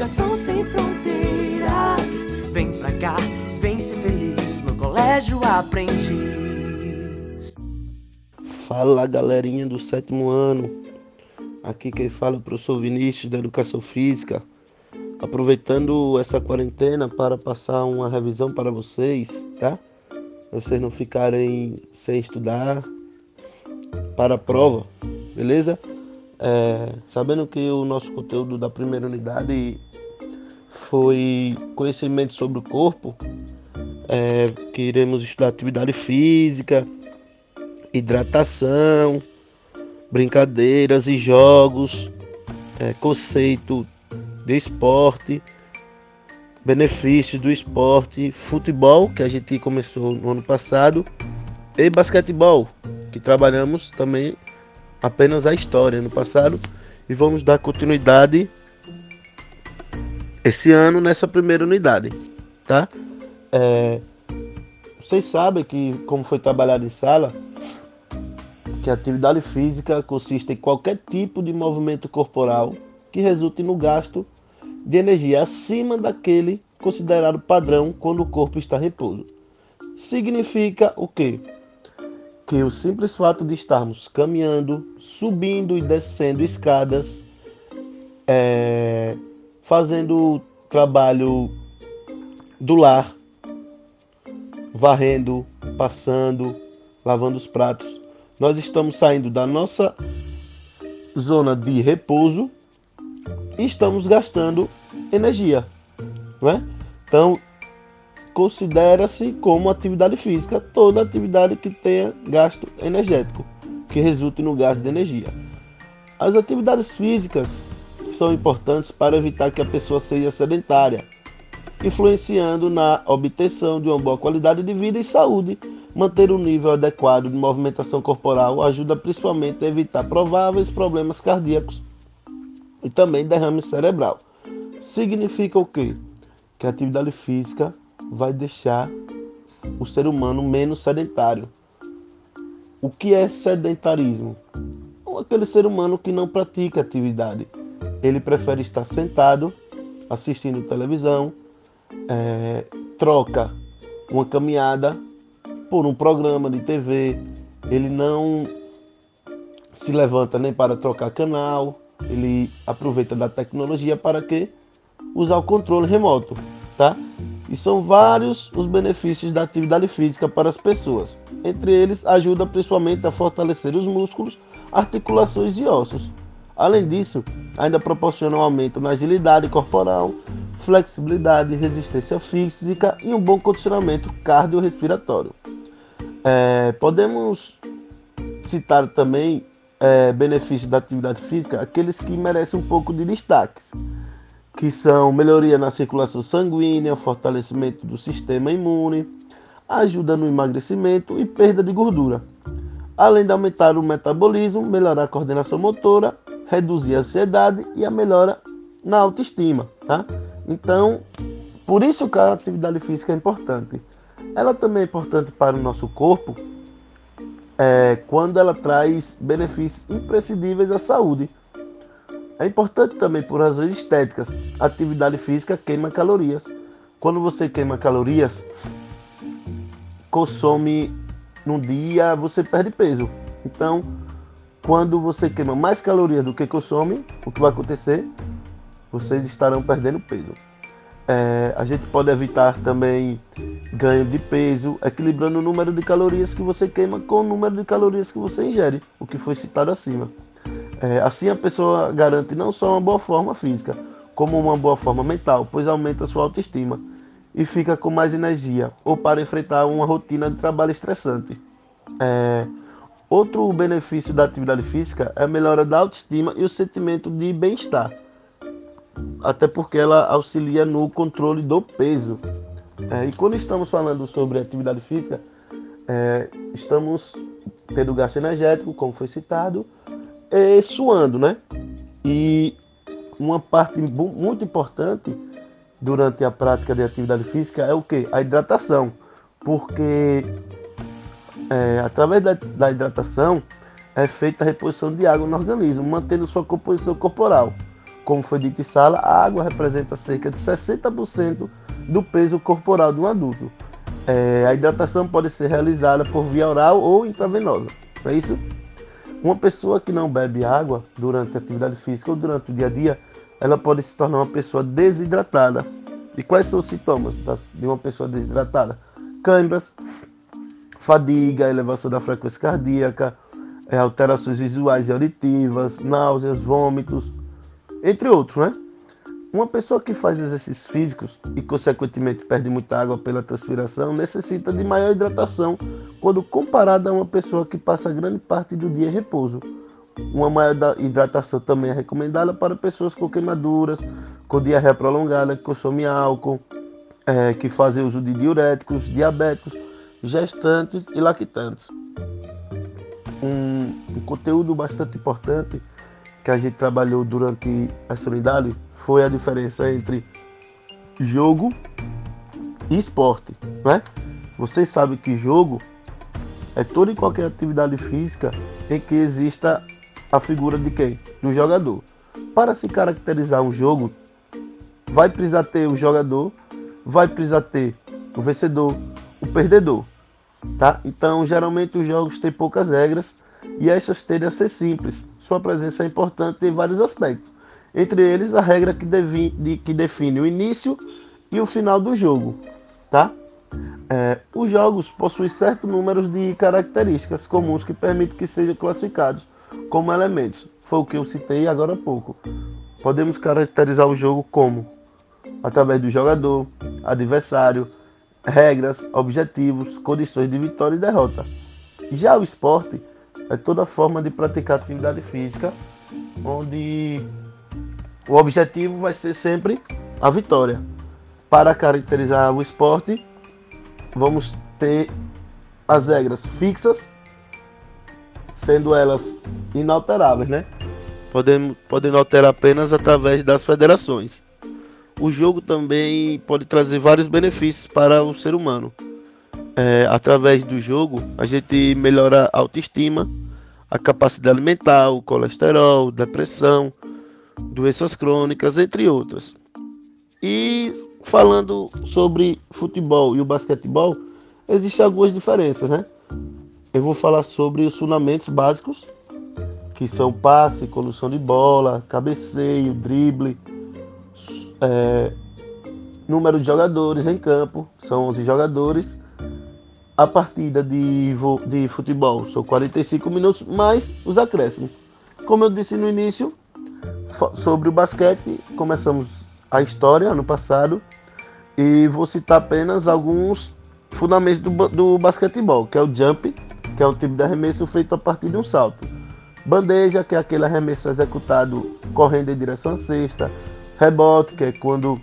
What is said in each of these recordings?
Educação sem fronteiras. Vem pra cá, vem ser feliz no colégio aprendiz. Fala galerinha do sétimo ano. Aqui quem fala é o professor Vinícius da Educação Física. Aproveitando essa quarentena para passar uma revisão para vocês, tá? Vocês não ficarem sem estudar para a prova, beleza? É, sabendo que o nosso conteúdo da primeira unidade foi conhecimento sobre o corpo, é, que iremos estudar atividade física, hidratação, brincadeiras e jogos, é, conceito de esporte, benefícios do esporte, futebol, que a gente começou no ano passado, e basquetebol, que trabalhamos também apenas a história no passado e vamos dar continuidade esse ano nessa primeira unidade, tá? É, vocês sabem que como foi trabalhado em sala, que a atividade física consiste em qualquer tipo de movimento corporal que resulte no gasto de energia acima daquele considerado padrão quando o corpo está em repouso. Significa o quê? Que o simples fato de estarmos caminhando, subindo e descendo escadas, é, fazendo trabalho do lar, varrendo, passando, lavando os pratos, nós estamos saindo da nossa zona de repouso e estamos gastando energia, não é? Então, considera-se como atividade física toda atividade que tenha gasto energético, que resulte no gasto de energia. As atividades físicas são importantes para evitar que a pessoa seja sedentária, influenciando na obtenção de uma boa qualidade de vida e saúde Manter um nível adequado de movimentação corporal ajuda principalmente a evitar prováveis problemas cardíacos e também derrame cerebral. Significa o quê? Que a atividade física vai deixar o ser humano menos sedentário. O que é sedentarismo? Aquele ser humano que não pratica atividade. Ele prefere estar sentado, assistindo televisão, é, troca uma caminhada por um programa de TV, ele não se levanta nem para trocar canal, ele aproveita da tecnologia para que usar o controle remoto, tá? E são vários os benefícios da atividade física para as pessoas. Entre eles, ajuda principalmente a fortalecer os músculos, articulações e ossos. Além disso, ainda proporciona um aumento na agilidade corporal, flexibilidade, resistência física e um bom condicionamento cardiorrespiratório. É, podemos citar também é, benefícios da atividade física, aqueles que merecem um pouco de destaque, que são melhoria na circulação sanguínea, fortalecimento do sistema imune, ajuda no emagrecimento e perda de gordura, além de aumentar o metabolismo, melhorar a coordenação motora, reduzir a ansiedade e a melhora na autoestima, tá? Então, por isso que a atividade física é importante. Ela também é importante para o nosso corpo é, quando ela traz benefícios imprescindíveis à saúde. É importante também por razões estéticas. A atividade física queima calorias. Quando você queima calorias, consome no dia, você perde peso. Então, quando você queima mais calorias do que consome, o que vai acontecer? Vocês estarão perdendo peso. É, a gente pode evitar também ganho de peso, equilibrando o número de calorias que você queima com o número de calorias que você ingere, o que foi citado acima. É, assim a pessoa garante não só uma boa forma física, como uma boa forma mental, pois aumenta sua autoestima e fica com mais energia ou para enfrentar uma rotina de trabalho estressante. É, outro benefício da atividade física é a melhora da autoestima e o sentimento de bem-estar, até porque ela auxilia no controle do peso. É, e quando estamos falando sobre atividade física, é, estamos tendo gasto energético, como foi citado, e suando, né? E uma parte muito importante durante a prática de atividade física é o que? A hidratação. Porque é, através da, da hidratação é feita a reposição de água no organismo, mantendo sua composição corporal. Como foi dito em sala, a água representa cerca de 60% do peso corporal de um adulto. É, a hidratação pode ser realizada por via oral ou intravenosa, não é isso? Uma pessoa que não bebe água durante a atividade física ou durante o dia a dia, ela pode se tornar uma pessoa desidratada. E quais são os sintomas de uma pessoa desidratada? Câimbras, fadiga, elevação da frequência cardíaca, é, alterações visuais e auditivas, náuseas, vômitos, entre outros, né? Uma pessoa que faz exercícios físicos e, consequentemente, perde muita água pela transpiração necessita de maior hidratação quando comparada a uma pessoa que passa grande parte do dia em repouso. Uma maior hidratação também é recomendada para pessoas com queimaduras, com diarreia prolongada, que consomem álcool, é, que fazem uso de diuréticos, diabéticos, gestantes e lactantes. Um, um conteúdo bastante importante que a gente trabalhou durante essa unidade foi a diferença entre jogo e esporte, né? Vocês sabem que jogo é toda e qualquer atividade física em que exista a figura de quem? Do jogador. Para se caracterizar um jogo, vai precisar ter o jogador, vai precisar ter o vencedor, perdedor, tá? Então, geralmente os jogos têm poucas regras e essas tendem a ser simples. Sua presença é importante em vários aspectos entre eles a regra que, devi, de, que define o início e o final do jogo. Tá? É, os jogos possuem certo número de características comuns que permitem que sejam classificados como elementos. Foi o que eu citei agora há pouco. Podemos caracterizar o jogo como através do jogador, adversário, regras, objetivos, condições de vitória e derrota. Já o esporte é toda forma de praticar atividade física onde o objetivo vai ser sempre a vitória. Para caracterizar o esporte, vamos ter as regras fixas, sendo elas inalteráveis, né? Podemos, podendo alterar apenas através das federações. O jogo também pode trazer vários benefícios para o ser humano. É, através do jogo, a gente melhora a autoestima, a capacidade mental, o colesterol, depressão, doenças crônicas, entre outras. E falando sobre futebol e o basquetebol, existem algumas diferenças, né? Eu vou falar sobre os fundamentos básicos, que são passe, condução de bola, cabeceio, drible, é, número de jogadores em campo, são 11 jogadores. A partida de, de futebol são 45 minutos, mais os acréscimos. Como eu disse no início, sobre o basquete, começamos a história ano passado e vou citar apenas alguns fundamentos do, do basquetebol, que é o jump, que é um tipo de arremesso feito a partir de um salto. Bandeja, que é aquele arremesso executado correndo em direção à cesta. Rebote, que é quando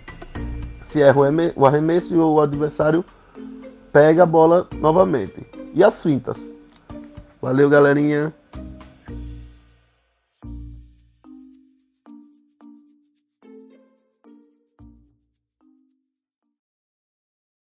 se erra o arremesso e o adversário pega a bola novamente. E as fintas. Valeu, galerinha!